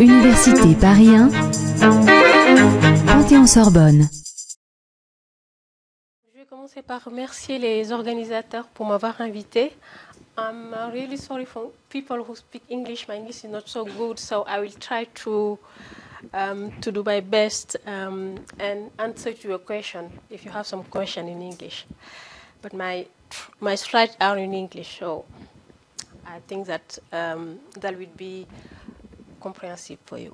Université Paris 1, Panthéon-Sorbonne. Je vais commencer par remercier les organisateurs pour m'avoir invité. I'm uh, really sorry for people who speak English. My English is not so good, so I will try to um, to do my best um, and answer to your question if you have some question in English. But my my slides are in English, so I think that um, that be compréhensible for you.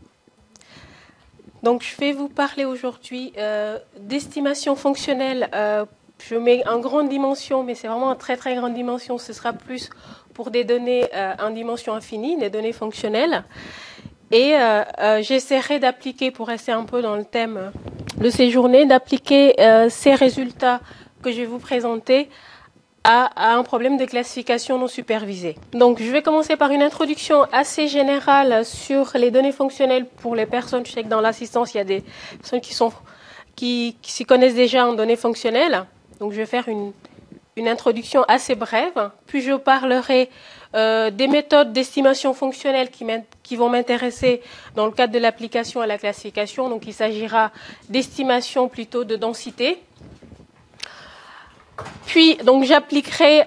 Donc, je vais vous parler aujourd'hui euh, d'estimation fonctionnelle. Euh, je mets en grande dimension, mais c'est vraiment en très très grande dimension. Ce sera plus pour des données euh, en dimension infinie, des données fonctionnelles. Et euh, j'essaierai d'appliquer, pour rester un peu dans le thème de ces journées, d'appliquer ces résultats que je vais vous présenter à, un problème de classification non supervisée. Donc, je vais commencer par une introduction assez générale sur les données fonctionnelles pour les personnes. Je sais que dans l'assistance, il y a des personnes qui s'y connaissent déjà en données fonctionnelles. Donc, je vais faire une, une introduction assez brève, puis je parlerai euh, des méthodes d'estimation fonctionnelle qui, qui vont m'intéresser dans le cadre de l'application à la classification. Donc, il s'agira d'estimation plutôt de densité. Puis, donc, j'appliquerai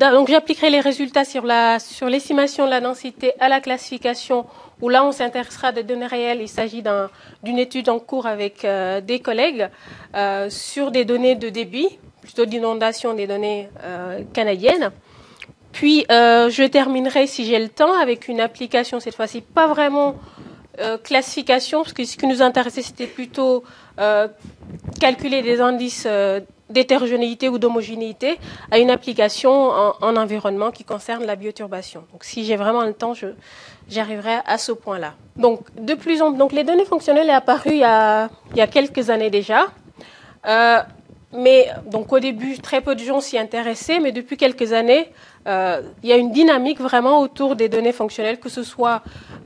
donc, j'appliquerai les résultats sur la, sur l'estimation de la densité à la classification, où là, on s'intéressera des données réelles. Il s'agit d'un, d'une étude en cours avec euh, des collègues euh, sur des données de débit, plutôt d'inondation des données euh, canadiennes. Puis, je terminerai, si j'ai le temps, avec une application, cette fois-ci, pas vraiment classification, parce que ce qui nous intéressait, c'était plutôt calculer des indices d'hétérogénéité ou d'homogénéité à une application en, en, environnement qui concerne la bioturbation. Donc, si j'ai vraiment le temps, j'arriverai à ce point-là. Donc, de plus en donc les données fonctionnelles est apparu il y a, il y a quelques années déjà. Euh, mais donc au début, très peu de gens s'y intéressaient, mais depuis quelques années, euh, il y a une dynamique vraiment autour des données fonctionnelles, que ce soit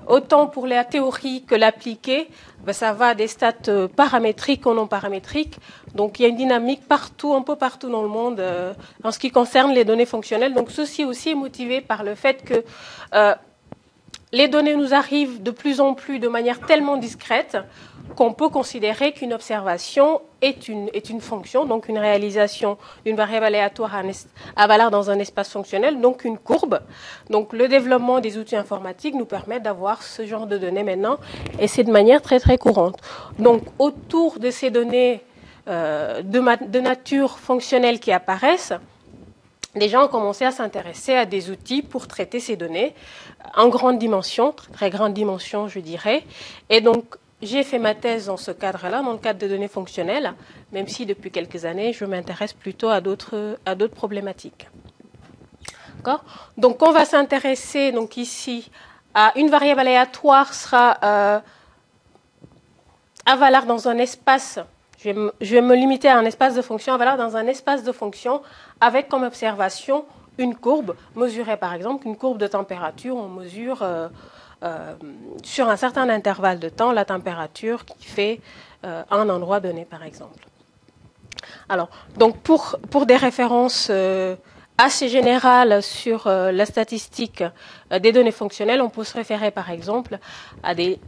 autant pour la théorie que l'appliquée. Ben, ça va des stats paramétriques ou non paramétriques. Donc il y a une dynamique partout, un peu partout dans le monde, euh, en ce qui concerne les données fonctionnelles. Donc ceci aussi est motivé par le fait que euh, les données nous arrivent de plus en plus de manière tellement discrète qu'on peut considérer qu'une observation est une, est une fonction, donc une réalisation d'une variable aléatoire à, valeur dans un espace fonctionnel, donc une courbe. Donc le développement des outils informatiques nous permet d'avoir ce genre de données maintenant, et c'est de manière très très courante. Donc autour de ces données euh, de, de nature fonctionnelle qui apparaissent, les gens ont commencé à s'intéresser à des outils pour traiter ces données en grande dimension, très grande dimension, je dirais. Et donc, j'ai fait ma thèse dans ce cadre-là, dans le cadre de données fonctionnelles, même si depuis quelques années, je m'intéresse plutôt à d'autres, problématiques. Donc, on va s'intéresser, ici, à une variable aléatoire sera euh, à valeur dans un espace. Je vais, me, limiter à un espace de fonction. À valeur dans un espace de fonction avec comme observation une courbe mesurée. Par exemple, une courbe de température, on mesure euh, euh, sur un certain intervalle de temps la température qui fait euh, un endroit donné par exemple. Alors, donc pour, des références euh, assez générales sur la statistique des données fonctionnelles, on peut se référer par exemple à des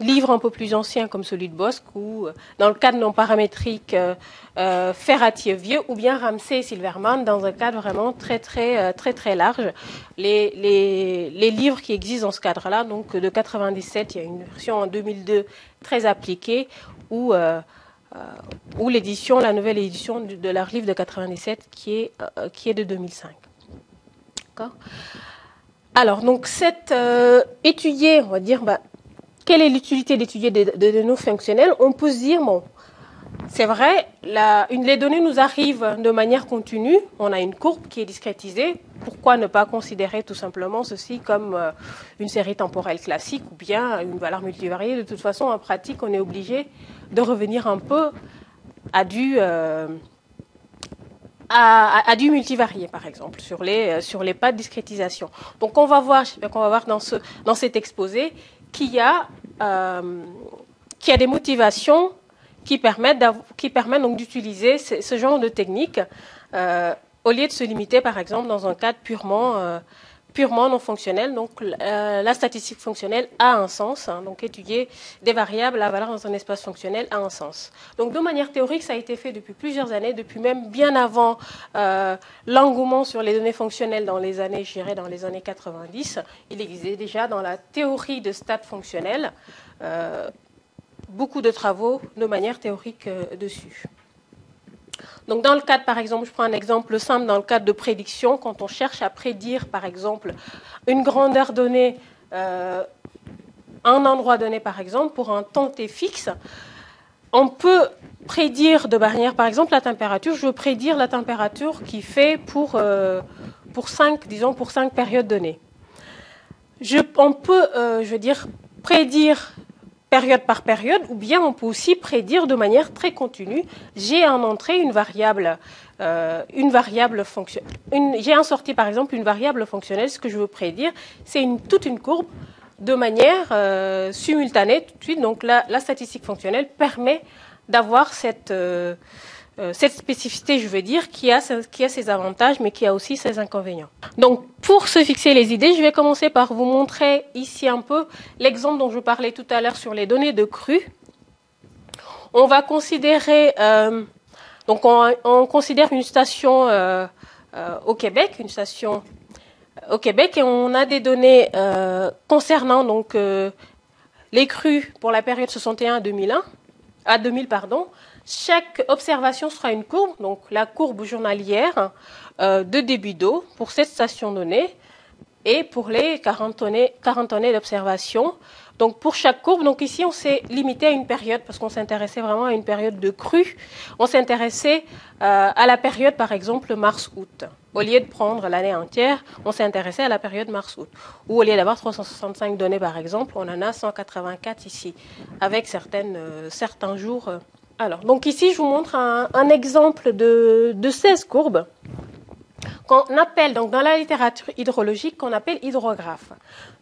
livres un peu plus anciens comme celui de Bosque ou dans le cadre non paramétrique euh, euh, Ferratier-Vieux ou bien Ramsey et Silverman dans un cadre vraiment très très euh, très très large. Les, les, les livres qui existent dans ce cadre-là, donc de 97, il y a une version en 2002 très appliquée où euh, ou l'édition, la nouvelle édition de, de, leur livre de 97 qui est, euh, qui est de 2005. D'accord? Alors, donc, cette euh, on va dire, bah, quelle est l'utilité d'étudier des, données fonctionnelles On peut se dire, bon, c'est vrai, les données nous arrivent de manière continue, on a une courbe qui est discrétisée, pourquoi ne pas considérer tout simplement ceci comme euh, une série temporelle classique ou bien une valeur multivariée? De toute façon, en pratique, on est obligé de revenir un peu à du, euh, du multivarié, par exemple, sur les, euh, sur les pas de discrétisation. Donc, on va voir, va voir dans, ce, dans cet exposé qu'il y a, euh, qu'il y a des motivations qui permettent, qui permettent donc d'utiliser ce, ce, genre de technique euh, au lieu de se limiter, par exemple, dans un cadre purement, euh, purement non fonctionnelle. Donc euh, la statistique fonctionnelle a un sens. Hein. donc étudier des variables à valeur dans un espace fonctionnel a un sens. Donc de manière théorique, ça a été fait depuis plusieurs années, depuis même bien avant euh, l'engouement sur les données fonctionnelles dans les années, je dirais, dans les années 90. Il existait déjà dans la théorie de stats fonctionnels euh, beaucoup de travaux de manière théorique dessus. Donc dans le cadre, par exemple, je prends un exemple simple, dans le cadre de prédiction, quand on cherche à prédire, par exemple, une grandeur donnée, euh, un endroit donné, par exemple, pour un temps T fixe, on peut prédire de manière, par exemple, la température. Je veux prédire la température qui fait pour, euh, pour 5, disons, pour 5 périodes données. On peut, euh, je veux dire, prédire période par période, ou bien on peut aussi prédire de manière très continue. J'ai en entrée une variable, euh, une variable fonctionnelle. J'ai en sortie par exemple une variable fonctionnelle. Ce que je veux prédire, c'est une, toute une courbe de manière euh, simultanée tout de suite. Donc la, la statistique fonctionnelle permet d'avoir cette euh, euh, cette spécificité, je veux dire, qui a, qui a ses avantages, mais qui a aussi ses inconvénients. Donc, pour se fixer les idées, je vais commencer par vous montrer ici un peu l'exemple dont je parlais tout à l'heure sur les données de cru. On va considérer, euh, donc on, considère une station euh, au Québec, une station au Québec, et on a des données concernant donc les crues pour la période 61 à 2001, à 2000 pardon, chaque observation sera une courbe, donc la courbe journalière euh, de débit d'eau pour cette station donnée et pour les 40 années, 40 années d'observation. Donc pour chaque courbe, donc ici on s'est limité à une période parce qu'on s'intéressait vraiment à une période de crue. On s'intéressait euh, à la période par exemple mars-août. Au lieu de prendre l'année entière, on s'est intéressé à la période mars-août. Ou au lieu d'avoir 365 données par exemple, on en a 184 ici, avec euh, certains jours alors, donc ici, je vous montre un, exemple de, 16 courbes qu'on appelle, donc dans la littérature hydrologique, qu'on appelle hydrographe.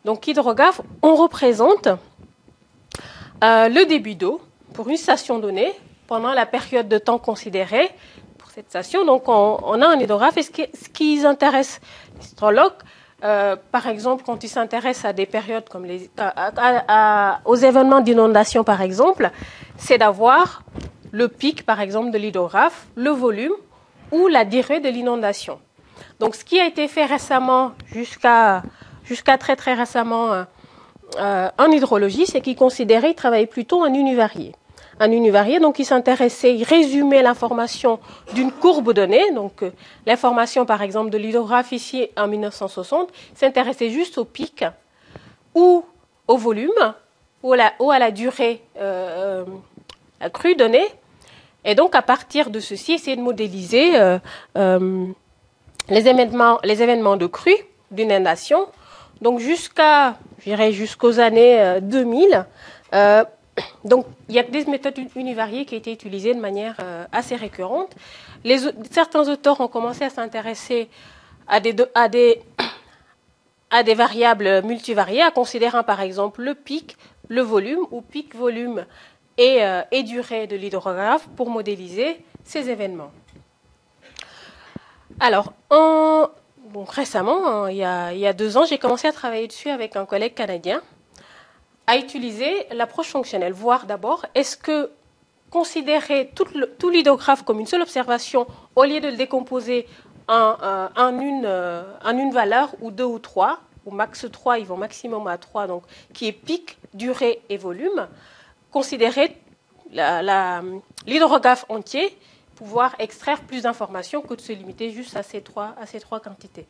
Donc, hydrographe, on représente euh, le débit d'eau pour une station donnée pendant la période de temps considérée pour cette station. Donc, on, a un hydrographe. Et ce qui, intéresse l'hydrologue, euh, par exemple, quand ils s'intéressent à des périodes comme les, aux événements d'inondation, par exemple, c'est d'avoir le pic, par exemple, de l'hydrographe, le volume ou la durée de l'inondation. Donc, ce qui a été fait récemment, jusqu'à très très récemment euh, euh, en hydrologie, c'est qu'ils considéraient, ils travaillaient plutôt en univarié. Un univarié, donc, il s'intéressait, il résumait l'information d'une courbe donnée, donc euh, l'information, par exemple, de l'hydrographe ici en 1960, s'intéressait juste au pic ou au volume ou à la, la durée crue donnée. Et donc, à partir de ceci, essayer de modéliser euh, euh, les, événements, les événements de crue d'une nation. Donc, jusqu'à, je jusqu'aux années 2000. Euh, donc, il y a des méthodes univariées qui été utilisées de manière assez récurrente. Certains auteurs ont commencé à s'intéresser à des, à, des, à des variables multivariées, à considérant par exemple le pic, le volume ou pic-volume et, euh, et durée de l'hydrographe pour modéliser ces événements. Alors, en, récemment, il y, a, il y, a, deux ans, j'ai commencé à travailler dessus avec un collègue canadien, à utiliser l'approche fonctionnelle, voir d'abord est-ce que considérer tout, l'hydrographe comme une seule observation, au lieu de le décomposer en, euh, en, une, euh, en une valeur ou deux ou trois, ou max 3, ils vont maximum à 3, donc qui est pic, durée et volume, considérer l'hydrographe entier, pouvoir extraire plus d'informations que de se limiter juste à ces trois, à ces trois quantités.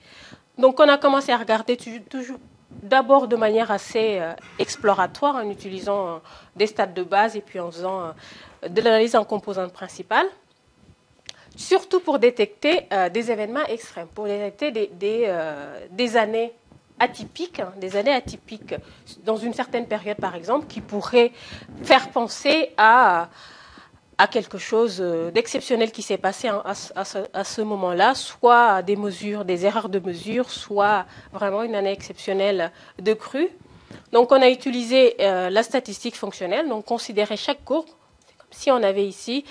Donc on a commencé à regarder toujours d'abord de manière assez euh, exploratoire en utilisant euh, des stades de base et puis en faisant euh, de l'analyse en composantes principales, surtout pour détecter des événements extrêmes, pour détecter des, des, des années atypiques, hein, des années atypiques dans une certaine période par exemple, qui pourraient faire penser à, à quelque chose euh, d'exceptionnel qui s'est passé à, ce, moment-là, soit des mesures, des erreurs de mesure, soit vraiment une année exceptionnelle de crue. Donc on a utilisé euh, la statistique fonctionnelle, donc considérer chaque courbe, comme si on avait ici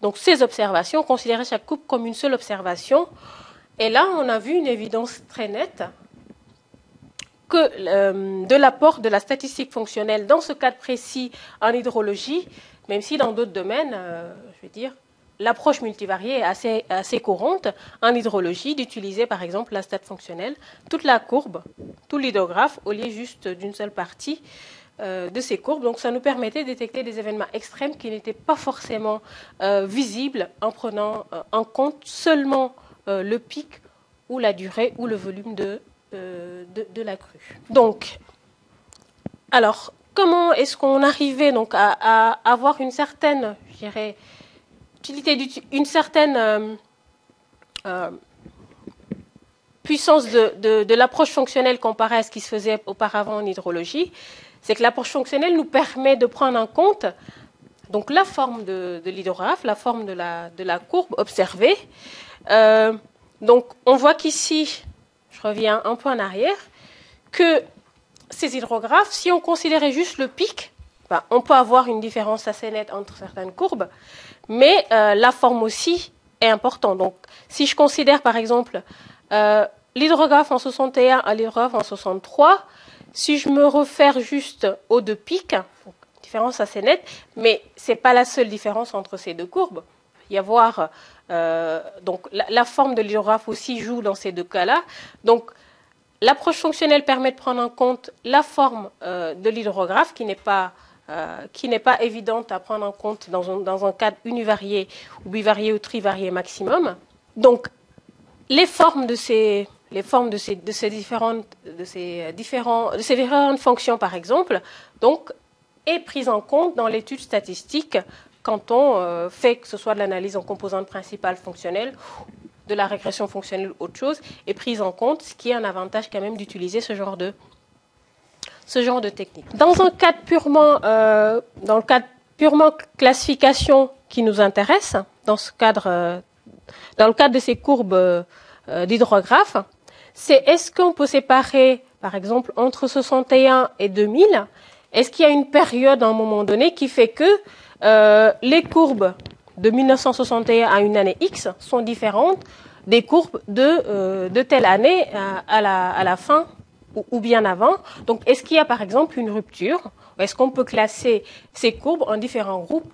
donc ces observations, considérer chaque courbe comme une seule observation. Et là, on a vu une évidence très nette que de l'apport de la statistique fonctionnelle dans ce cadre précis en hydrologie, même si dans d'autres domaines, je veux dire, l'approche multivariée est assez, assez courante en hydrologie d'utiliser par exemple la stat fonctionnelle, toute la courbe, tout l'hydrographe au lieu juste d'une seule partie euh, de ces courbes. Donc ça nous permettait de détecter des événements extrêmes qui n'étaient pas forcément euh, visibles en prenant euh, en compte seulement le pic ou la durée ou le volume de, de, la crue. Donc, alors, comment est-ce qu'on arrivait donc à, avoir une certaine, je dirais, une certaine euh, euh, puissance de, l'approche fonctionnelle comparée à ce qui se faisait auparavant en hydrologie, c'est que l'approche fonctionnelle nous permet de prendre en compte donc la forme de, l'hydrographe, la forme de la, de courbe observée. Euh, donc on voit qu'ici, reviens un peu en arrière, que ces hydrographes, si on considérait juste le pic, ben, on peut avoir une différence assez nette entre certaines courbes, mais euh, la forme aussi est importante. Donc, si je considère par exemple euh, l'hydrographe en 61 à l'hydrographe en 63, si je me réfère juste aux deux pics, différence assez nette, mais ce n'est pas la seule différence entre ces deux courbes. Il y avoir euh, donc la, forme de l'hydrographe aussi joue dans ces deux cas-là. Donc l'approche fonctionnelle permet de prendre en compte la forme de l'hydrographe qui n'est pas euh, qui n'est pas évidente à prendre en compte dans un, dans un, cadre univarié ou bivarié ou trivarié maximum. Donc, les formes de ces, les formes de ces, de ces, différentes, de ces, différents, de ces différentes fonctions, par exemple, donc, est prise en compte dans l'étude statistique quand on euh, fait que ce soit de l'analyse en composantes principales fonctionnelles, de la régression fonctionnelle ou autre chose, est prise en compte, ce qui est un avantage quand même d'utiliser ce genre de technique. Dans un cadre purement, euh, le cadre purement classification qui nous intéresse, dans euh, le cadre de ces courbes d'hydrographes, c'est est-ce qu'on peut séparer, par exemple, entre 61 et 2000, est-ce qu'il y a une période à un moment donné qui fait que les courbes de 1961 à une année X sont différentes des courbes de, de telle année à, la, à la fin ou, bien avant. Donc, est-ce qu'il y a par exemple une rupture Est-ce qu'on peut classer ces courbes en différents groupes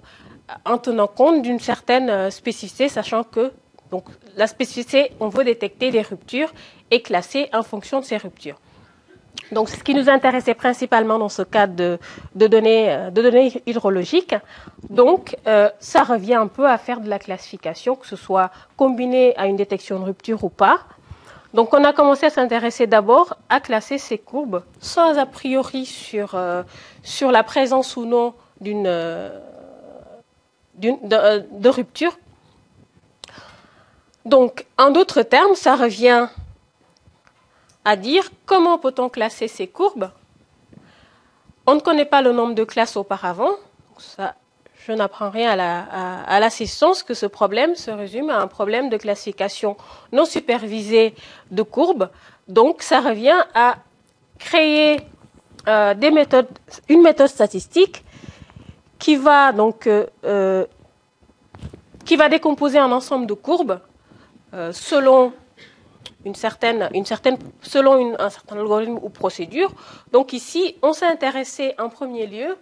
en tenant compte d'une certaine euh, spécificité, sachant que donc, la spécificité, on veut détecter des ruptures et classer en fonction de ces ruptures. Donc, ce qui nous intéressait principalement dans ce cadre de, de, données, euh, de données hydrologiques. Donc, euh, ça revient un peu à faire de la classification, que ce soit combiné à une détection de rupture ou pas, donc on a commencé à s'intéresser d'abord à classer ces courbes sans a priori sur, euh, sur la présence ou non d'une de, rupture. Donc en d'autres termes, ça revient à dire comment peut-on classer ces courbes On ne connaît pas le nombre de classes auparavant. Ça, je n'apprends rien à l'assistance que ce problème se résume à un problème de classification non supervisée de courbes. Donc, ça revient à créer euh, une méthode statistique qui va donc euh, euh, qui va décomposer un ensemble de courbes selon une certaine, une certaine, selon un certain algorithme ou procédure. Donc ici, on s'est intéressé en premier lieu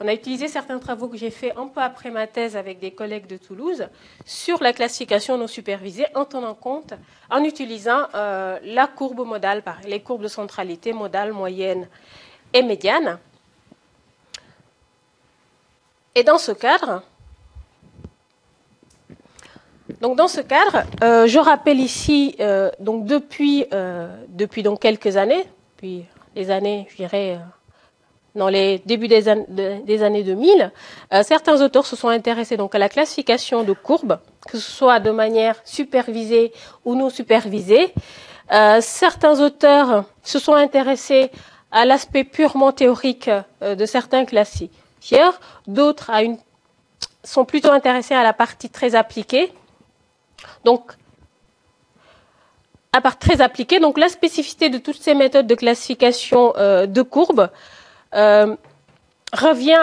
on a utilisé certains travaux que j'ai faits un peu après ma thèse avec des collègues de Toulouse sur la classification non supervisée en tenant compte, en utilisant euh, la courbe modale, les courbes de centralité modale, moyenne et médiane. Et dans ce cadre, donc dans ce cadre, euh, je rappelle ici, euh, donc depuis, depuis donc quelques années, depuis les années, je dirais, dans les débuts des, années 2000, euh, certains auteurs se sont intéressés donc à la classification de courbes, que ce soit de manière supervisée ou non supervisée. Euh, certains auteurs se sont intéressés à l'aspect purement théorique euh, de certains classifieurs, d'autres sont plutôt intéressés à la partie très appliquée. Donc, à part très appliquée, donc la spécificité de toutes ces méthodes de classification de courbes euh, revient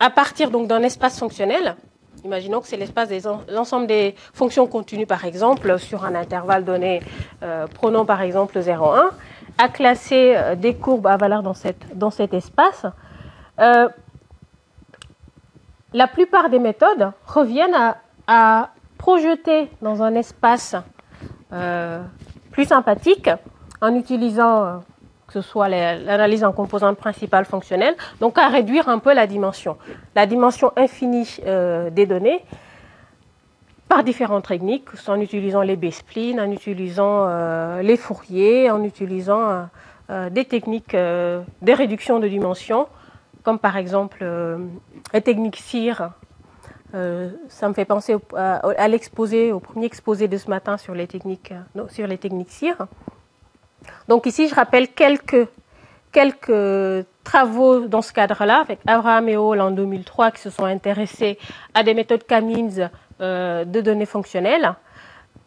à, partir d'un espace fonctionnel. Imaginons que c'est l'espace des l'ensemble des fonctions continues, par exemple, sur un intervalle donné, euh, prenons par exemple 0,1. à classer euh, des courbes à valeur dans, cet espace, euh, la plupart des méthodes reviennent à projeter dans un espace euh, plus sympathique en utilisant euh, que ce soit l'analyse en composantes principales fonctionnelles, donc à réduire un peu la dimension, la dimension infinie euh, des données par différentes techniques, en utilisant les B-splines, en utilisant les fouriers, en utilisant des techniques de réduction de dimension, comme par exemple les techniques CIR. Ça me fait penser à, l'exposé, au premier exposé de ce matin sur les techniques, non, sur les techniques. Donc ici, je rappelle quelques, quelques travaux dans ce cadre-là, avec Abraham et Hall en 2003, qui se sont intéressés à des méthodes Camins euh, de données fonctionnelles.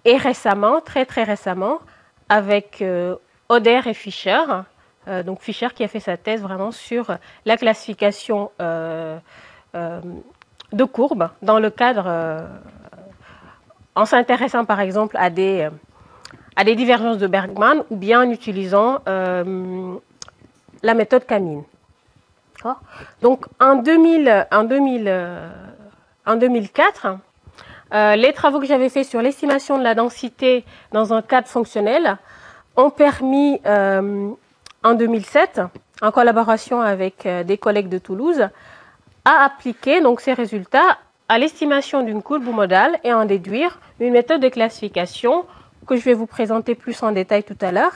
Et récemment, très très récemment, avec euh, Oder et Fischer, euh, donc Fischer qui a fait sa thèse vraiment sur la classification de courbes dans le cadre, en s'intéressant par exemple à des, à des divergences de Bergman ou bien en utilisant la méthode Camine. Donc en, 2000, en, 2000, en 2004, euh, les travaux que j'avais faits sur l'estimation de la densité dans un cadre fonctionnel ont permis, euh, en 2007, en collaboration avec euh, des collègues de Toulouse, à appliquer donc ces résultats à l'estimation d'une courbe modale et en déduire une méthode de classification que je vais vous présenter plus en détail tout à l'heure.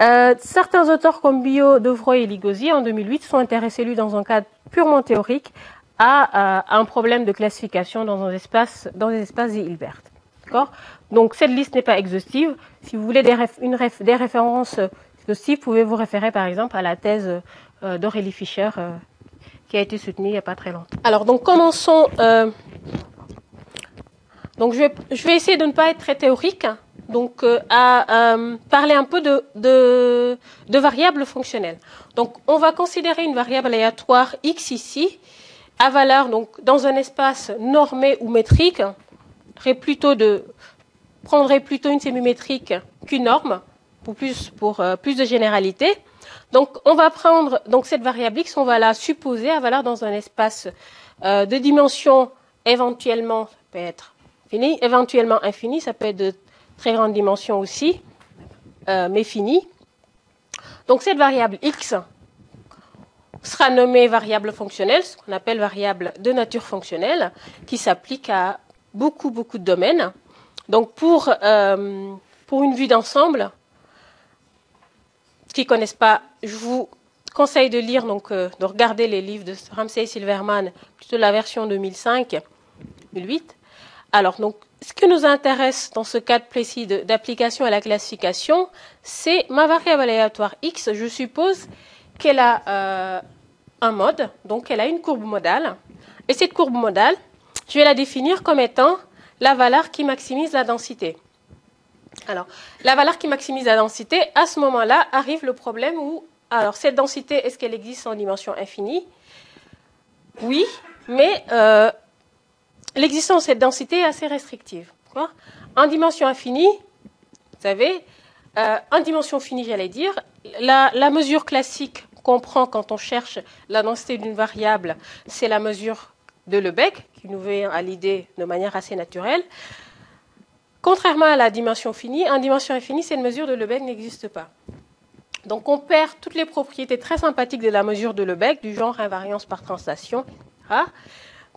Euh, certains auteurs comme Bio, Devroy et Ligosi en 2008 sont intéressés lui dans un cadre purement théorique à, un problème de classification dans un espace, dans des espaces Hilbert. D'accord? Donc cette liste n'est pas exhaustive. Si vous voulez des, une des références exhaustives, vous pouvez vous référer par exemple à la thèse euh, d'Aurélie Fischer euh, qui a été soutenue il n'y a pas très longtemps. Alors donc commençons. Euh, donc je vais, je vais essayer de ne pas être très théorique, donc à parler un peu de, de, de variables fonctionnelles. Donc on va considérer une variable aléatoire x ici à valeur, donc dans un espace normé ou métrique, plutôt de, prendrait plutôt une sémimétrique qu'une norme, pour plus, pour euh, plus de généralité. Donc, on va prendre donc cette variable x, on va la supposer à valeur dans un espace euh, de dimension éventuellement, ça peut être fini, éventuellement infini, ça peut être de très grande dimension aussi, euh, mais fini. Donc, cette variable x, sera nommée variable fonctionnelle, ce qu'on appelle variable de nature fonctionnelle, qui s'applique à beaucoup, beaucoup de domaines. Donc pour, euh, pour une vue d'ensemble, qui connaissent pas, je vous conseille de lire, donc euh, de regarder les livres de Ramsey Silverman, plutôt la version 2005, 2008. Alors, donc, ce qui nous intéresse dans ce cadre précis d'application à la classification, c'est ma variable aléatoire x. Je suppose qu'elle a euh, un mode, donc elle a une courbe modale. Et cette courbe modale, je vais la définir comme étant la valeur qui maximise la densité. Alors, la valeur qui maximise la densité, à ce moment-là, arrive le problème où, alors, cette densité, est-ce qu'elle existe en dimension infinie? Oui, mais euh, l'existence de cette densité est assez restrictive. En dimension infinie, vous savez, euh, en dimension finie, j'allais dire, la mesure classique qu'on prend quand on cherche la densité d'une variable, c'est la mesure de Lebesgue, qui nous vient à l'idée de manière assez naturelle. Contrairement à la dimension finie, en dimension infinie, cette mesure de Lebesgue n'existe pas. Donc on perd toutes les propriétés très sympathiques de la mesure de Lebesgue, du genre invariance par translation.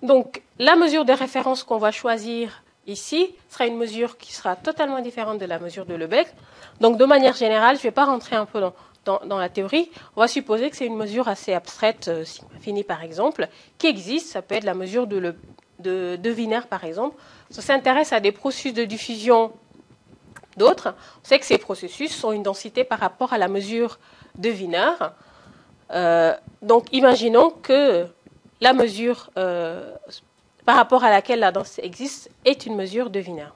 Donc la mesure de référence qu'on va choisir ici sera une mesure qui sera totalement différente de la mesure de Lebesgue. Donc de manière générale, je ne vais pas rentrer un peu dans, la théorie, on va supposer que c'est une mesure assez abstraite, euh, finie par exemple, qui existe. Ça peut être la mesure de, de, Wiener par exemple. Ça s'intéresse à des processus de diffusion d'autres. On sait que ces processus sont une densité par rapport à la mesure de Wiener. Euh, donc imaginons que la mesure euh, par rapport à laquelle la densité existe est une mesure de Wiener.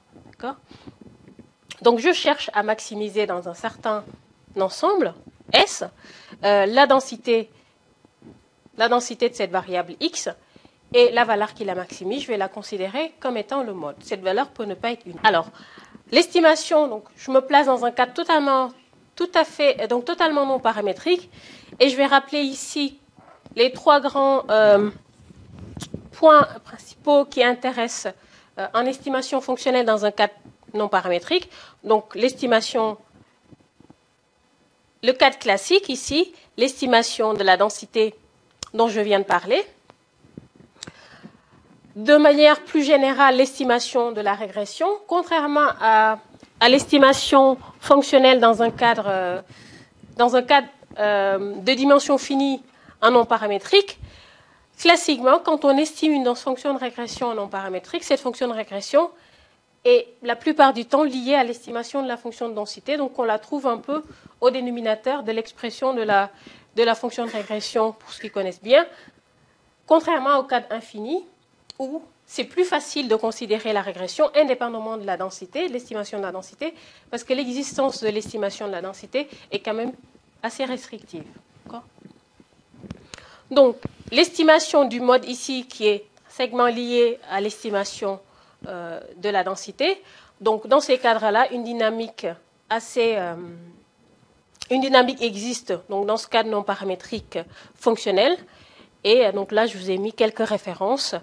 Donc je cherche à maximiser dans un certain ensemble S, euh, la, densité, la densité de cette variable x et la valeur qui la maximise, je vais la considérer comme étant le mode. Cette valeur peut ne pas être une. Alors, l'estimation, donc je me place dans un cadre totalement tout à fait, donc totalement non paramétrique. Et je vais rappeler ici les trois grands euh, points principaux qui intéressent euh, en estimation fonctionnelle dans un cadre non paramétrique. Donc l'estimation, le cadre classique ici, l'estimation de la densité dont je viens de parler. De manière plus générale, l'estimation de la régression, contrairement à, l'estimation fonctionnelle dans un cadre, euh, dans un cadre euh, de dimension finie en non paramétrique. Classiquement, quand on estime une fonction de régression en non paramétrique, cette fonction de régression est la plupart du temps liée à l'estimation de la fonction de densité. Donc on la trouve un peu au dénominateur de l'expression de la, de la fonction de régression pour ceux qui connaissent bien, contrairement au cadre infini où c'est plus facile de considérer la régression indépendamment de la densité, l'estimation de la densité, parce que l'existence de l'estimation de la densité est quand même assez restrictive. Donc, l'estimation du mode ici qui est segment lié à l'estimation euh, de la densité. Donc, dans ces cadres-là, une dynamique assez. Euh, une dynamique existe, donc dans ce cadre non paramétrique fonctionnel. Et euh, donc là, je vous ai mis quelques références,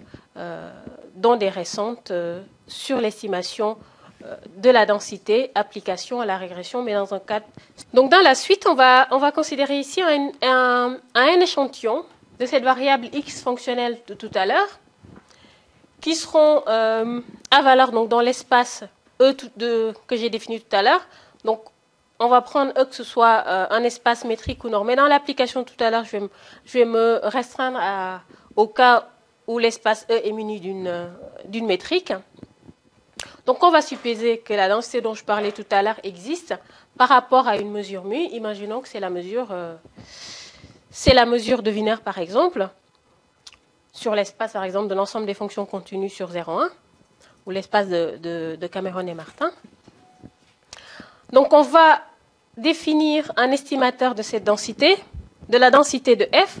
dont des récentes, sur l'estimation de la densité, application à la régression, mais dans un cadre. Donc dans la suite, on va, on va considérer ici un, un, échantillon de cette variable x fonctionnelle de tout à l'heure, qui seront euh, à valeur donc, dans l'espace E de, que j'ai défini tout à l'heure. Donc, on va prendre E que ce soit euh, un espace métrique ou non. Mais dans l'application tout à l'heure, je, je, vais me restreindre au cas où l'espace E est muni d'une métrique. Donc, on va supposer que la densité dont je parlais tout à l'heure existe par rapport à une mesure mu. Imaginons que c'est la mesure. Euh, de Wiener, par exemple, sur l'espace, par exemple, de l'ensemble des fonctions continues sur 0,1, ou l'espace de, Cameron et Martin. Donc, on va définir un estimateur de cette densité, de la densité de f.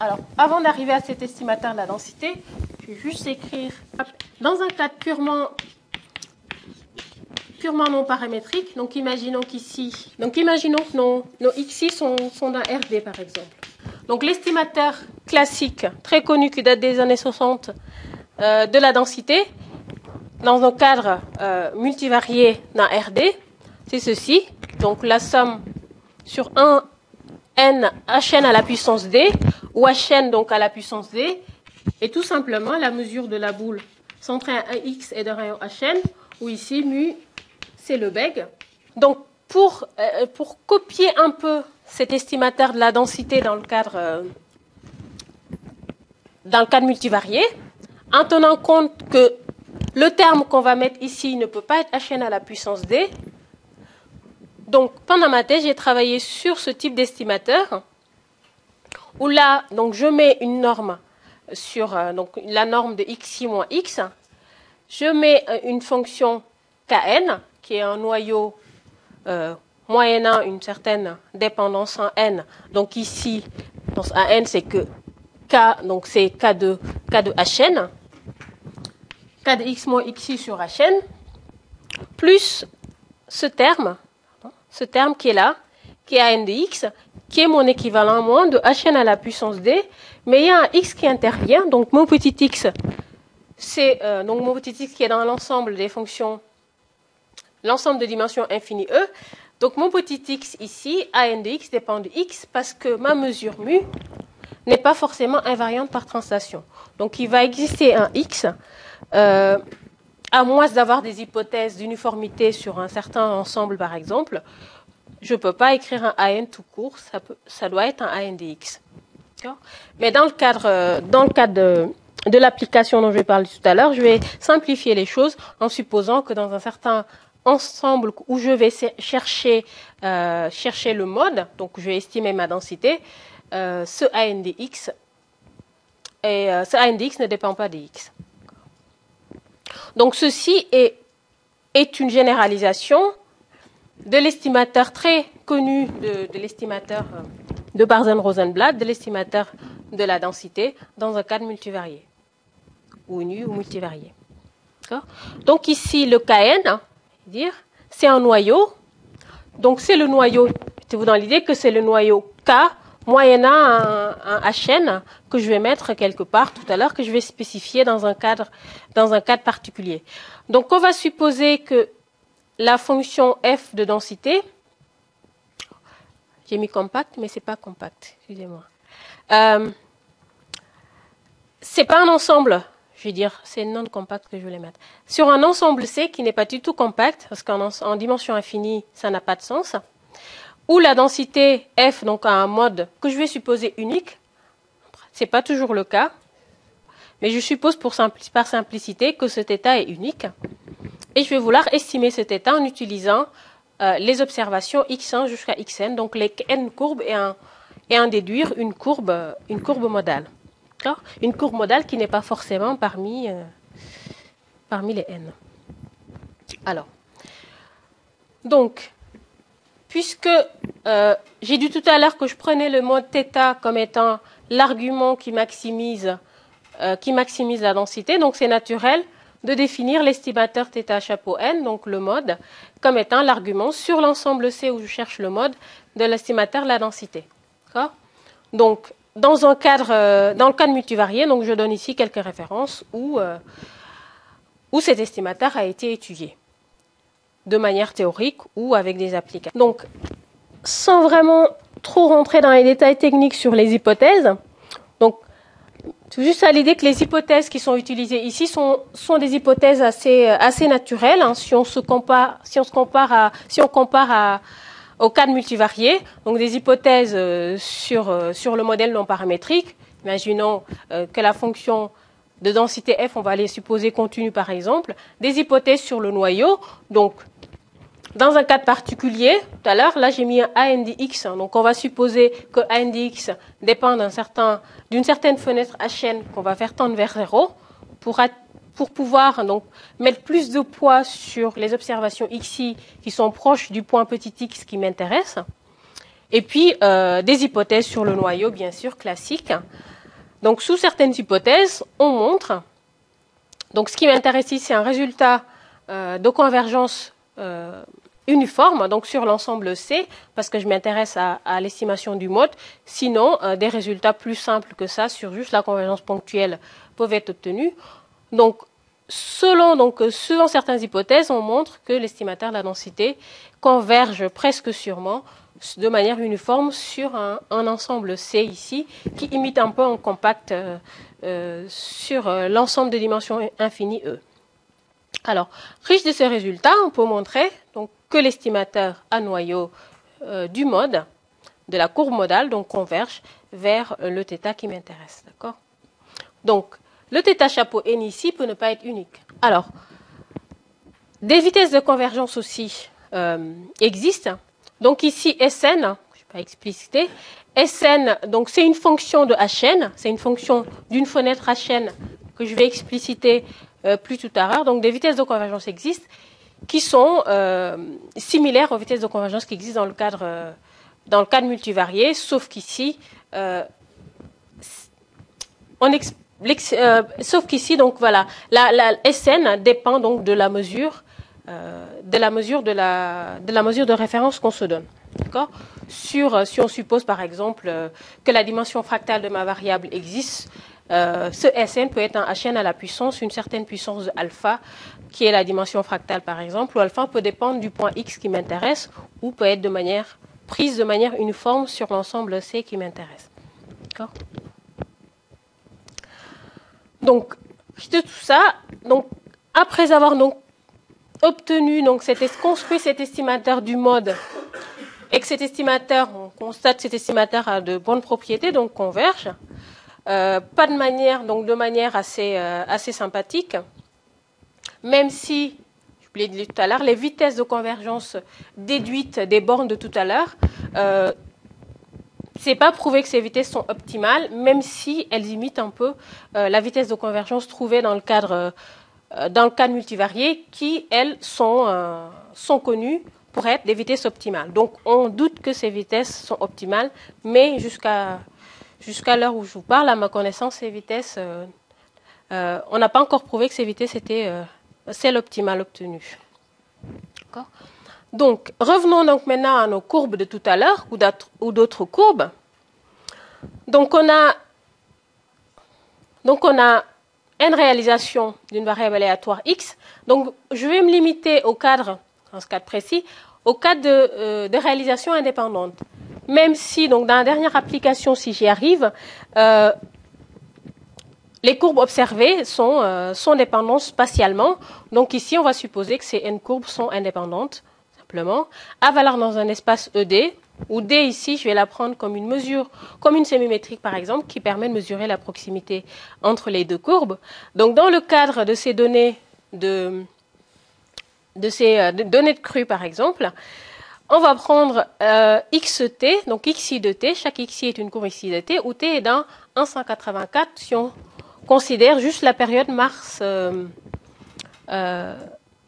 Alors, avant d'arriver à cet estimateur de la densité, je vais juste écrire, dans un cadre purement purement non paramétrique. Donc imaginons qu'ici, donc imaginons que nos, nos xi sont, sont d'un RD par exemple. Donc l'estimateur classique, très connu qui date des années 60, euh, de la densité, dans un cadre euh, multivarié d'un RD, c'est ceci. Donc la somme sur 1 n hn à la puissance d, ou hn donc à la puissance d, est tout simplement la mesure de la boule centrée à x et de rayon hn, ou ici mu c'est le beg. Donc, pour, euh, pour, copier un peu cet estimateur de la densité dans le cadre, euh, dans le cadre multivarié, en tenant compte que le terme qu'on va mettre ici ne peut pas être hn à la puissance d. Donc, pendant ma thèse, j'ai travaillé sur ce type d'estimateur, où là, donc, je mets une norme sur euh, donc, la norme de xi moins x. Je mets une fonction kn, qui est un noyau euh, moyennant une certaine dépendance en n. Donc ici, dans n, c'est que k, donc c'est k de, k de hn, k de x moins xi sur hn, plus ce terme, ce terme qui est là, qui est n de x, qui est mon équivalent moins de hn à la puissance d, mais il y a un x qui intervient, donc mon petit x, c'est euh, donc mon petit x qui est dans l'ensemble des fonctions l'ensemble de dimension infinie E. Donc mon petit x ici, AN de x dépend de x parce que ma mesure mu n'est pas forcément invariante par translation. Donc il va exister un x, euh, à moins d'avoir des hypothèses d'uniformité sur un certain ensemble par exemple. Je ne peux pas écrire un AN tout court, ça, doit être un AN de x. Mais dans le cadre, euh, dans le cadre de, l'application dont je vais parler tout à l'heure, je vais simplifier les choses en supposant que dans un certain ensemble où je vais chercher, euh, chercher le mode, donc je vais estimer ma densité, euh, ce ANDX, et ce ANDX ne dépend pas de X. Donc ceci est une généralisation de l'estimateur très connu de, de l'estimateur de Barzen-Rosenblatt, de l'estimateur de la densité dans un cadre multivarié, ou nu ou multivarié. Donc ici, le KN, dire c'est un noyau donc c'est le noyau, mettez-vous dans l'idée que c'est le noyau K moyennant un, un HN que je vais mettre quelque part tout à l'heure, que je vais spécifier dans un cadre, dans un cadre particulier. Donc on va supposer que la fonction f de densité, j'ai mis compact, mais c'est pas compact, excusez-moi. Euh, c'est pas un ensemble, je veux dire, c'est non compact que je voulais mettre. Sur un ensemble C qui n'est pas du tout compact, parce qu'en en dimension infinie, ça n'a pas de sens, où la densité f donc a un mode que je vais supposer unique, c'est pas toujours le cas, mais je suppose par simplicité que cet état est unique, et je vais vouloir estimer cet état en utilisant euh, les observations x1 jusqu'à xn, donc les n courbes et en, déduire une courbe, une courbe modale. Une courbe modale qui n'est pas forcément parmi, euh, les n. Alors, donc, puisque euh, j'ai dit tout à l'heure que je prenais le mode θ comme étant l'argument qui maximise, qui maximise la densité, donc c'est naturel de définir l'estimateur θ chapeau n, donc le mode, comme étant l'argument sur l'ensemble C où je cherche le mode de l'estimateur la densité. Donc, dans un cadre, euh, dans le cadre multivarié, donc je donne ici quelques références où, où cet estimateur a été étudié de manière théorique ou avec des applications. Donc, sans vraiment trop rentrer dans les détails techniques sur les hypothèses, juste à l'idée que les hypothèses qui sont utilisées ici sont, des hypothèses assez, naturelles, hein, si on se compare, si on se compare au multivarié, donc des hypothèses euh, sur, euh, sur le modèle non paramétrique. Imaginons euh, que la fonction de densité f, on va les supposer continue par exemple, des hypothèses sur le noyau, donc dans un cas particulier, tout à l'heure, là j'ai mis un ANDX, donc on va supposer que ANDX dépend d'un certain, d'une certaine fenêtre HN qu'on va faire tendre vers 0 pour, pour pouvoir donc mettre plus de poids sur les observations XI qui sont proches du point petit x qui m'intéresse. Et puis euh, des hypothèses sur le noyau, bien sûr, classiques. Donc sous certaines hypothèses, on montre. Donc ce qui m'intéresse ici, c'est un résultat euh, de convergence euh, uniforme, donc sur l'ensemble C, parce que je m'intéresse à, l'estimation du mode. Sinon, euh, des résultats plus simples que ça sur juste la convergence ponctuelle peuvent être obtenus. Donc, selon, donc, selon certaines hypothèses, on montre que l'estimateur de la densité converge presque sûrement de manière uniforme sur un, ensemble C ici, qui imite un peu compact euh, euh, sur l'ensemble de dimensions infinies E. Alors, riche de ces résultats, on peut montrer donc, que l'estimateur à noyau euh, du mode, de la courbe modale, donc converge vers euh, le θ qui m'intéresse. D'accord? Donc, le θ chapeau n ici peut ne pas être unique. Alors, des vitesses de convergence aussi euh, existent. Donc ici, Sn, je ne vais pas expliciter, Sn, donc c'est une fonction de Hn, c'est une fonction d'une fenêtre Hn que je vais expliciter plus tout à l'heure. Donc des vitesses de convergence existent qui sont euh, similaires aux vitesses de convergence qui existent dans le cadre, euh, dans le cadre multivarié, sauf qu'ici, sauf qu'ici, donc voilà, la, la, SN dépend donc de la mesure, de la mesure de la, de la mesure de référence qu'on se donne. D'accord? Sur, si on suppose par exemple que la dimension fractale de ma variable existe, euh, ce Sn peut être un Hn à la puissance, une certaine puissance de alpha, qui est la dimension fractale par exemple, ou alpha peut dépendre du point x qui m'intéresse, ou peut être de manière prise de manière uniforme sur l'ensemble C qui m'intéresse. D'accord? Donc, de tout ça, donc, après avoir donc obtenu, donc, cet, construit cet estimateur du mode, et que cet estimateur, on constate cet estimateur a de bonnes propriétés, donc converge, pas de manière, donc de manière assez, euh, assez sympathique, même si, je l'ai dit tout à l'heure, les vitesses de convergence déduites des bornes de tout à l'heure, euh, c'est pas prouvé que ces vitesses sont optimales, même si elles imitent un peu euh, la vitesse de convergence trouvée dans le cadre, dans le cadre multivarié, qui elles sont connues pour être des vitesses optimales. Donc on doute que ces vitesses sont optimales, mais jusqu'à jusqu'à l'heure où je vous parle, à ma connaissance, ces vitesses, euh, euh, on n'a pas encore prouvé que ces vitesses étaient euh, celles optimales obtenues. Donc, revenons donc maintenant à nos courbes de tout à l'heure ou d'autres courbes. Donc, on a, donc, une réalisation d'une variable aléatoire x. Donc, je vais me limiter au cadre, dans ce cadre précis, au cadre de, de réalisation indépendante. Même si, donc, dans la dernière application, si j'y arrive, euh, les courbes observées sont, euh, sont dépendantes spatialement. Donc ici, on va supposer que ces n courbes sont indépendantes, simplement, à valeur dans un espace ED, où D ici, je vais la prendre comme une mesure, comme une sémimétrique par exemple, qui permet de mesurer la proximité entre les deux courbes. Donc dans le cadre de ces données de, de ces euh, données de crue par exemple, on va prendre euh, xt, donc xi de t, chaque xi est une courbe xi de t, où t est dans 184 si on considère juste la période mars, euh, euh,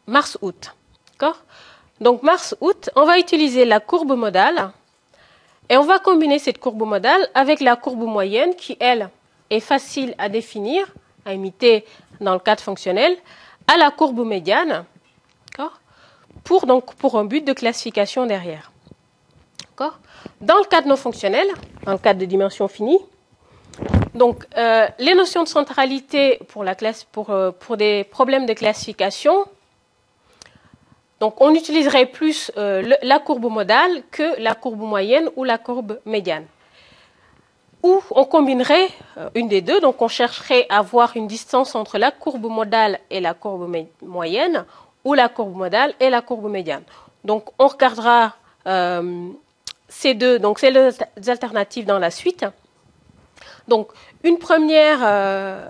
mars-août. Donc mars-août, on va utiliser la courbe modale et on va combiner cette courbe modale avec la courbe moyenne qui, elle, est facile à définir, à imiter dans le cadre fonctionnel, à la courbe médiane, pour, un but de classification derrière. Dans le cadre non fonctionnel, dans le cadre de dimension finie, euh, les notions de centralité pour, la classe, pour, euh, des problèmes de classification, on utiliserait plus euh, la courbe modale que la courbe moyenne ou la courbe médiane. Ou on combinerait une des deux, donc on chercherait à avoir une distance entre la courbe modale et la courbe moyenne, ou la courbe modale et la courbe médiane. Donc on regardera euh, ces deux, donc ces deux alternatives dans la suite. Donc, une première, euh,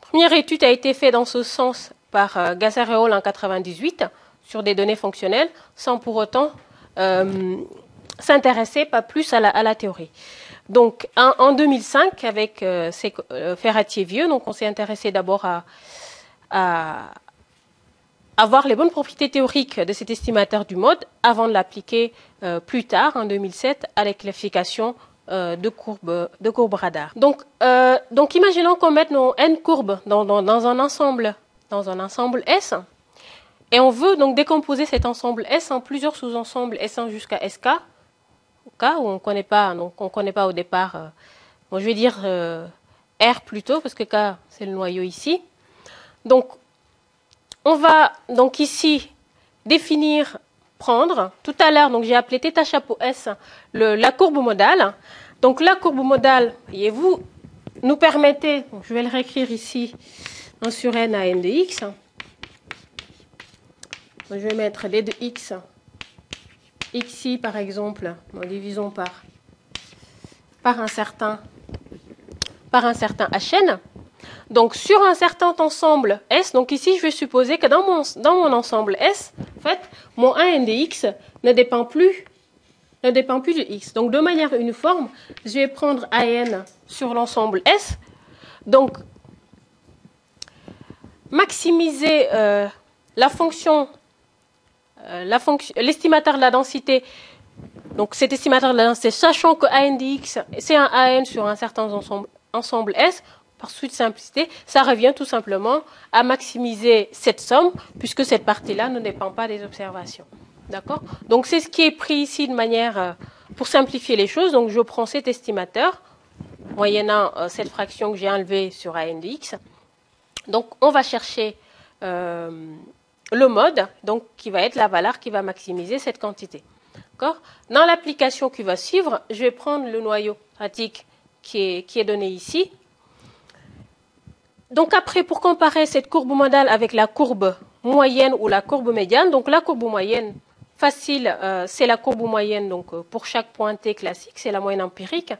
première, étude a été faite dans ce sens par euh, Hall en 98 sur des données fonctionnelles, sans pour autant euh, s'intéresser pas plus à la, à la, théorie. Donc, en, en 2005, avec Ferratier-Vieux, donc on s'est intéressé d'abord à, à avoir les bonnes propriétés théoriques de cet estimateur du mode avant de l'appliquer euh, plus tard, en 2007, à la classification euh, de courbes de courbes radar. Donc, euh, donc imaginons qu'on mette nos n courbes dans, dans, un ensemble dans un ensemble S et on veut donc décomposer cet ensemble S en plusieurs sous-ensembles S1 jusqu'à SK au cas où on connaît pas connaît pas au départ euh, bon je vais dire R plutôt parce que K c'est le noyau ici. Donc on va donc ici définir prendre. Tout à l'heure, j'ai appelé θ chapeau S la courbe modale. Donc la courbe modale, voyez-vous, nous permettait, je vais le réécrire ici, 1 sur n à n de x. Je vais mettre d de x, xi par exemple, en divisons par, par un certain par un certain hn. Donc sur un certain ensemble S, donc ici je vais supposer que dans mon, ensemble S, en fait, mon 1n de x ne dépend plus ne dépend plus de x. Donc de manière uniforme, je vais prendre an sur l'ensemble S. Donc maximiser euh, la fonction, euh, la fonction, l'estimateur de la densité. Donc cet estimateur de la densité, sachant que an de x c'est un an sur un certain ensemble S, par suite de simplicité, ça revient tout simplement à maximiser cette somme, puisque cette partie-là ne dépend pas des observations. D'accord? Donc c'est ce qui est pris ici de manière euh, pour simplifier les choses. Donc je prends cet estimateur, moyennant euh, cette fraction que j'ai enlevée sur AN de x. Donc on va chercher euh, le mode, donc qui va être la valeur qui va maximiser cette quantité. D'accord? Dans l'application qui va suivre, je vais prendre le noyau pratique qui est, qui est donné ici, donc après, pour comparer cette courbe modale avec la courbe moyenne ou la courbe médiane, donc la courbe moyenne facile, euh, c'est la courbe moyenne donc euh, pour chaque point t classique, c'est la moyenne empirique.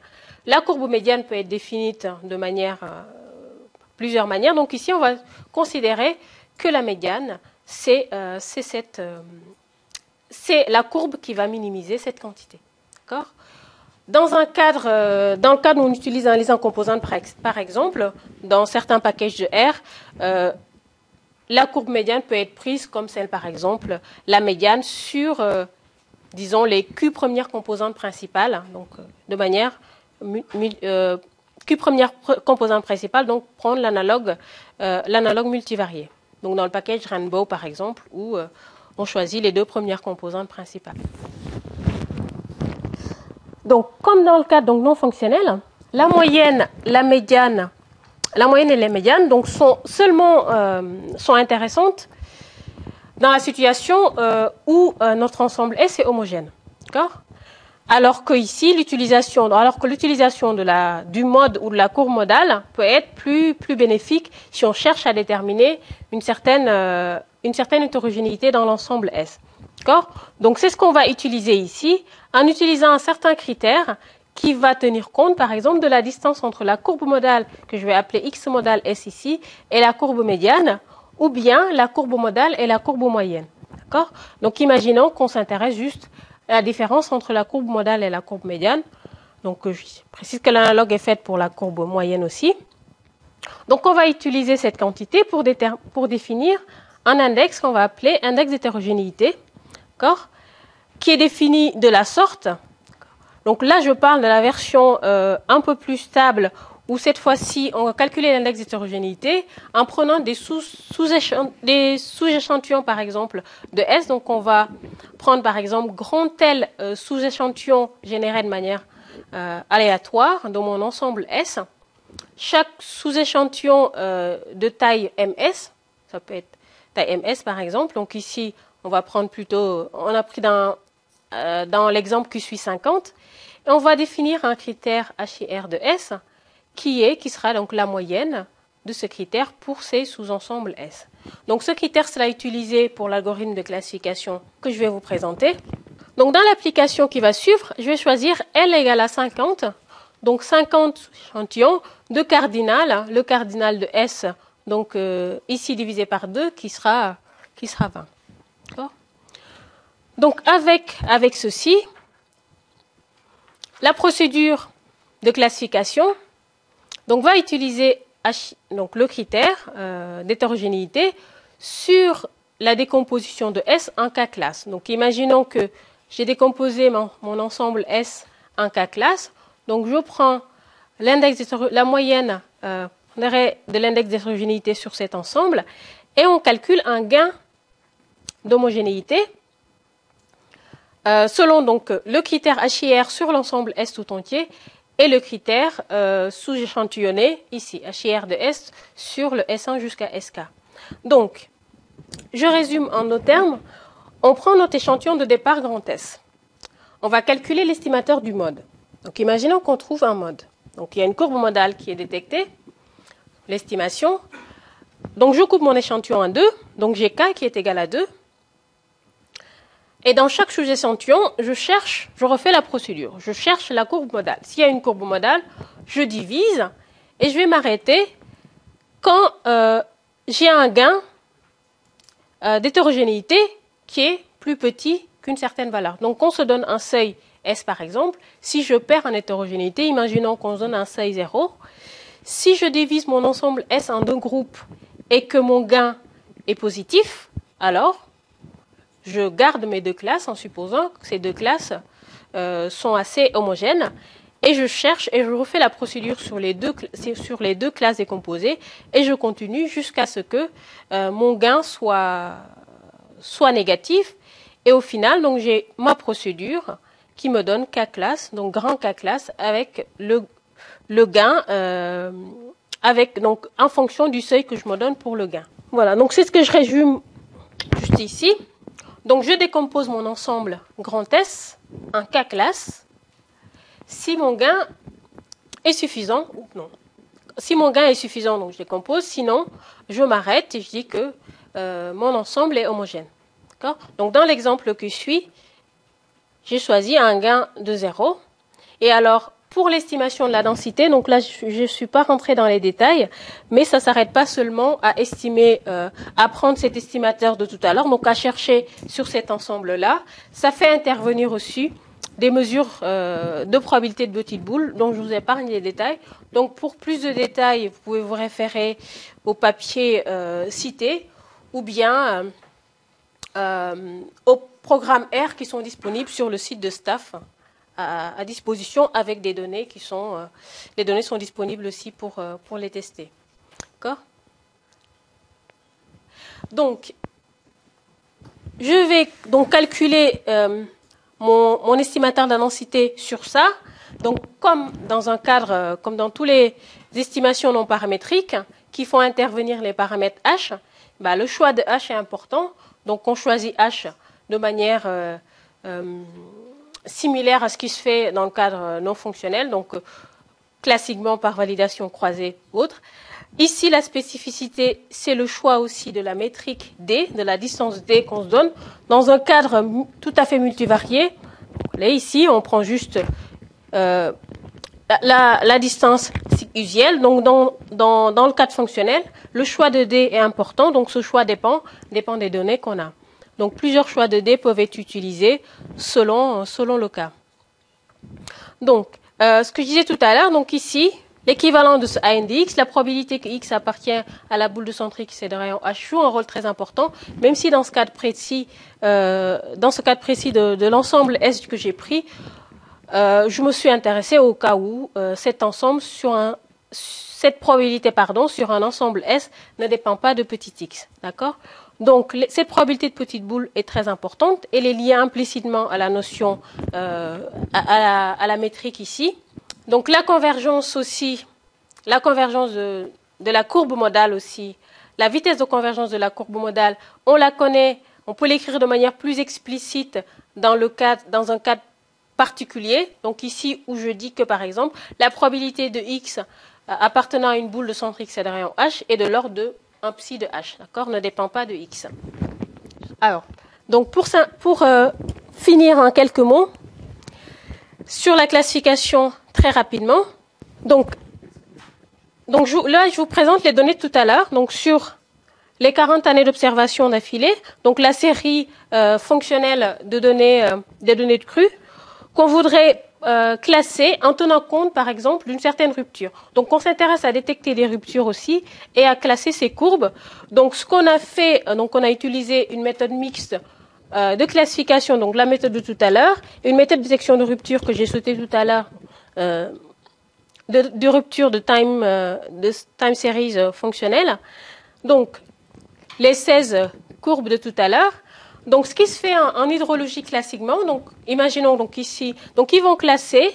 La courbe médiane peut être définie de manière euh, plusieurs manières. Donc ici, on va considérer que la médiane, c'est c'est la courbe qui va minimiser cette quantité. D'accord? Dans un cadre, euh, dans le cadre où on utilise un liaison composante, par exemple, dans certains packages de R, euh, la courbe médiane peut être prise comme celle, par exemple, la médiane sur, euh, disons, les Q premières composantes principales, donc de manière Q première composante principale, donc prendre l'analogue l'analogue multivarié. Donc dans le package Rainbow, par exemple, où on choisit les deux premières composantes principales. Donc, comme dans le cas donc, non fonctionnel, la moyenne, la médiane, la moyenne et les médianes donc, sont seulement euh, sont intéressantes dans la situation euh, où euh, notre ensemble S est homogène. D'accord? Alors que ici, l'utilisation, alors que l'utilisation de la, du mode ou de la courbe modale peut être plus, plus bénéfique si on cherche à déterminer une certaine, une certaine hétérogénéité dans l'ensemble S. Donc, c'est ce qu'on va utiliser ici en utilisant un certain critère qui va tenir compte, par exemple, de la distance entre la courbe modale, que je vais appeler X modale S ici, et la courbe médiane, ou bien la courbe modale et la courbe moyenne. D'accord? Donc, imaginons qu'on s'intéresse juste la différence entre la courbe modale et la courbe médiane. Donc, je précise que l'analogue est faite pour la courbe moyenne aussi. Donc, on va utiliser cette quantité pour définir un index qu'on va appeler index d'hétérogénéité, qui est défini de la sorte. Donc là, je parle de la version euh, un peu plus stable où cette fois-ci, on va calculer l'index d'hétérogénéité en prenant des sous-échantillons, par exemple, de S. Donc, on va prendre, par exemple, grand L euh, sous-échantillon généré de manière euh, aléatoire dans mon ensemble S. Chaque sous-échantillon de taille MS, ça peut être taille MS, par exemple. Donc, ici, on va prendre plutôt, on a pris dans, dans l'exemple qui suit 50. Et on va définir un critère HIR de S qui est, qui sera donc la moyenne de ce critère pour ces sous-ensembles S. Donc ce critère sera utilisé pour l'algorithme de classification que je vais vous présenter. Donc dans l'application qui va suivre, je vais choisir L égale à 50, donc 50 échantillons de cardinal, le cardinal de S, donc euh, ici divisé par 2 qui sera, qui sera 20. Donc avec, avec ceci, la procédure de classification donc, va utiliser donc, le critère euh, d'hétérogénéité sur la décomposition de S en K classe. Donc, imaginons que j'ai décomposé mon, ensemble S en K classe. Donc, je prends la moyenne euh, de l'index d'hétérogénéité sur cet ensemble et on calcule un gain d'homogénéité euh, selon donc le critère HIR sur l'ensemble S tout entier et le critère euh, sous-échantillonné, ici, HIR de S, sur le S1 jusqu'à SK. Donc, je résume en nos termes. On prend notre échantillon de départ grand S. On va calculer l'estimateur du mode. Donc, imaginons qu'on trouve un mode. Donc, il y a une courbe modale qui est détectée, l'estimation. Donc, je coupe mon échantillon en deux. Donc, j'ai K qui est égal à 2. Et dans chaque sous-échantillon, je cherche, je refais la procédure. Je cherche la courbe modale. S'il y a une courbe modale, je divise et je vais m'arrêter quand euh, j'ai un gain euh, d'hétérogénéité qui est plus petit qu'une certaine valeur. Donc, on se donne un seuil S par exemple. Si je perds en hétérogénéité, imaginons qu'on se donne un seuil 0. Si je divise mon ensemble S en deux groupes et que mon gain est positif, alors je garde mes deux classes en supposant que ces deux classes euh, sont assez homogènes et je cherche et je refais la procédure sur les deux, sur les deux classes décomposées et je continue jusqu'à ce que euh, mon gain soit, soit négatif et au final donc j'ai ma procédure qui me donne K classe donc grand K classe avec le, le gain euh, avec donc en fonction du seuil que je me donne pour le gain. Voilà donc c'est ce que je résume juste ici. Donc je décompose mon ensemble grand S en K classe si mon gain est suffisant ou non. Si mon gain est suffisant, donc je décompose, sinon je m'arrête et je dis que euh, mon ensemble est homogène. Donc dans l'exemple qui suit, j'ai choisi un gain de 0. Et alors, pour l'estimation de la densité, donc là, je ne suis pas rentré dans les détails, mais ça s'arrête pas seulement à estimer, euh, à prendre cet estimateur de tout à l'heure, donc à chercher sur cet ensemble-là. Ça fait intervenir aussi des mesures euh, de probabilité de petite boule, dont je vous épargne les détails. Donc, pour plus de détails, vous pouvez vous référer au papier euh, cité ou bien au programme R qui sont disponibles sur le site de Staff à, disposition avec des données qui sont. Euh, les données sont disponibles aussi pour, euh, pour les tester. D'accord? Donc, je vais donc calculer euh, mon, estimateur de la densité sur ça. Donc, comme dans un cadre, comme dans tous les estimations non paramétriques qui font intervenir les paramètres h, bah, le choix de h est important. Donc, on choisit h de manière similaire à ce qui se fait dans le cadre non fonctionnel, donc classiquement par validation croisée ou autre. Ici, la spécificité, c'est le choix aussi de la métrique D, de la distance D qu'on se donne, dans un cadre tout à fait multivarié. Là, ici, on prend juste euh, la, la, distance usuelle. Donc, dans, dans, dans, le cadre fonctionnel, le choix de D est important. Donc, ce choix dépend, dépend des données qu'on a. Donc, plusieurs choix de D peuvent être utilisés selon, le cas. Donc, euh, ce que je disais tout à l'heure, donc ici, L'équivalent de ce A x, la probabilité que x appartient à la boule de centre x et de rayon h joue un rôle très important, même si dans ce cadre précis, euh, dans ce cadre précis de, de l'ensemble S que j'ai pris, euh, je me suis intéressé au cas où cet ensemble sur un, cette probabilité pardon sur un ensemble S ne dépend pas de petit x, d'accord? Donc, cette probabilité de petite boule est très importante. Elle est liée implicitement à la notion, euh, à, la, métrique ici. Donc la convergence aussi, la convergence de, la courbe modale aussi, la vitesse de convergence de la courbe modale, on la connaît, on peut l'écrire de manière plus explicite dans, le cadre, dans un cadre particulier. Donc ici où je dis que par exemple la probabilité de x appartenant à une boule de centre x et de rayon h est de l'ordre de 1 psi de h, d'accord, ne dépend pas de x. Alors, donc pour, ça, pour euh, finir en quelques mots, sur la classification très rapidement. Donc, donc je, là, je vous présente les données tout à l'heure. Donc, sur les 40 années d'observation d'affilée, donc la série euh, fonctionnelle de données, euh, des données de crue, qu'on voudrait euh, classer en tenant compte, par exemple, d'une certaine rupture. Donc, on s'intéresse à détecter des ruptures aussi et à classer ces courbes. Donc, ce qu'on a fait, euh, donc, on a utilisé une méthode mixte euh, de classification, donc la méthode de tout à l'heure, une méthode de détection de rupture que j'ai sautée tout à l'heure, euh, de, de, rupture de time, euh, de time series euh, fonctionnelle. Donc, les 16 courbes de tout à l'heure. Donc, ce qui se fait en, hydrologie classiquement, donc, imaginons donc ici, donc ils vont classer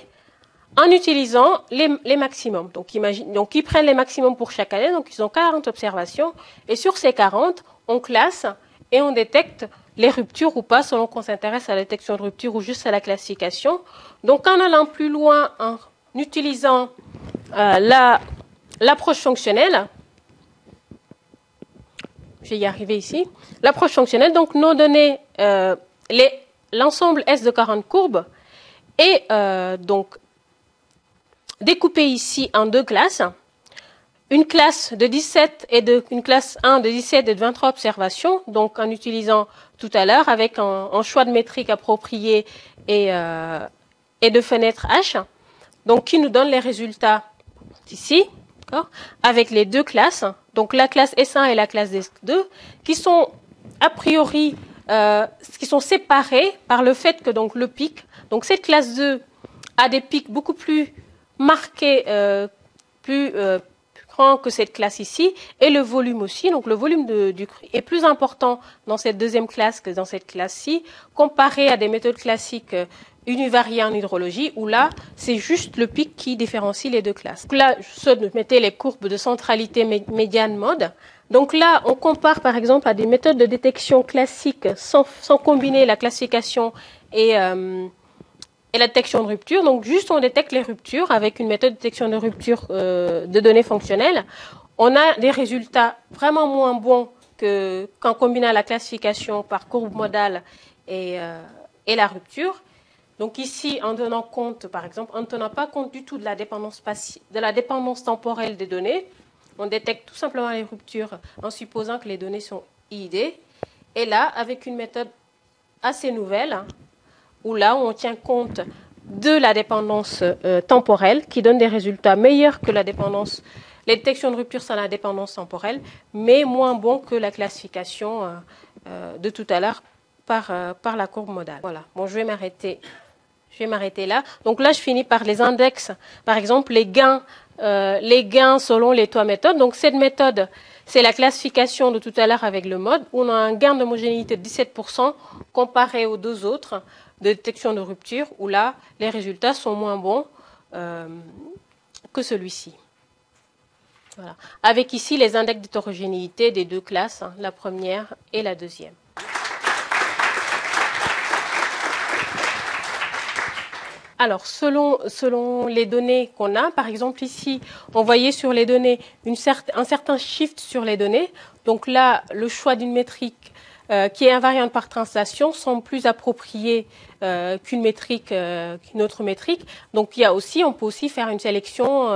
en utilisant les, maximums. Donc, imagine, donc, ils prennent les maximums pour chaque année, donc ils ont 40 observations, et sur ces 40, on classe et on détecte les ruptures ou pas, selon qu'on s'intéresse à la détection de rupture ou juste à la classification. Donc, en allant plus loin, en utilisant euh, la, l'approche fonctionnelle, je vais y arriver ici, l'approche fonctionnelle, donc nos données, euh, l'ensemble S de 40 courbes est euh, donc découpé ici en deux classes. Une classe de 17 et une classe 1 de 17 et de 23 observations, donc en utilisant tout à l'heure avec un, un, choix de métrique approprié et, euh, et de fenêtre H, donc qui nous donne les résultats ici, avec les deux classes, donc la classe S1 et la classe S2, qui sont a priori euh, qui sont séparés par le fait que donc le pic, donc cette classe 2 a des pics beaucoup plus marqués, euh, plus euh, que cette classe ici, et le volume aussi. Donc le volume du cru est plus important dans cette deuxième classe que dans cette classe-ci, comparé à des méthodes classiques univariées en hydrologie, où là, c'est juste le pic qui différencie les deux classes. Donc là, je mettais les courbes de centralité médiane mode. Donc là, on compare par exemple à des méthodes de détection classiques sans, sans combiner la classification et, euh, et la détection de rupture. Donc, juste on détecte les ruptures avec une méthode de détection de rupture euh, de données fonctionnelles. On a des résultats vraiment moins bons que qu'en combinant la classification par courbe modale et, euh, et la rupture. Donc ici, en tenant compte, par exemple, en ne tenant pas compte du tout de la dépendance de la dépendance temporelle des données, on détecte tout simplement les ruptures en supposant que les données sont IID. Et là, avec une méthode assez nouvelle, où là on tient compte de la dépendance euh, temporelle qui donne des résultats meilleurs que la dépendance, les détections de rupture sans la dépendance temporelle, mais moins bons que la classification euh, euh, de tout à l'heure par, par la courbe modale. Voilà, bon, je vais m'arrêter. Je vais m'arrêter là. Donc là, je finis par les index, par exemple, les gains, les gains selon les trois méthodes. Donc cette méthode, c'est la classification de tout à l'heure avec le mode, où on a un gain d'homogénéité de 17% comparé aux deux autres de détection de rupture, où là, les résultats sont moins bons euh, que celui-ci. Voilà. Avec ici les index d'hétérogénéité des deux classes, hein, la première et la deuxième. Alors, selon, selon les données qu'on a, par exemple ici, on voyait sur les données un certain shift sur les données. Donc là, le choix d'une métrique euh, qui est invariante par translation semble plus approprié euh, qu'une métrique, euh, qu'une autre métrique. Donc il y a aussi, on peut aussi faire une sélection,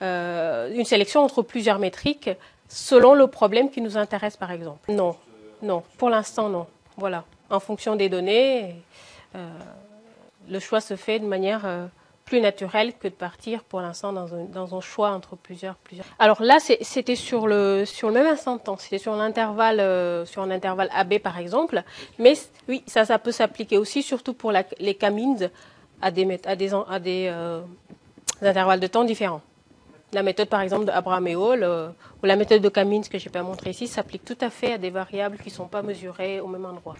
une sélection entre plusieurs métriques selon le problème qui nous intéresse, par exemple. Non, non, pour l'instant non. Voilà, en fonction des données le choix se fait de manière euh, plus naturelle que de partir pour l'instant dans un, dans un, choix entre plusieurs. plusieurs. Alors là, c'était sur le, sur le même instant de temps, c'était sur, euh, sur un intervalle AB par exemple, mais oui, ça, ça peut s'appliquer aussi, surtout pour les camines à des, à des, à des, euh, intervalles de temps différents. La méthode, par exemple, d'Abraham et Hall, ou la méthode de Camins que je n'ai pas montré ici, s'applique tout à fait à des variables qui ne sont pas mesurées au même endroit.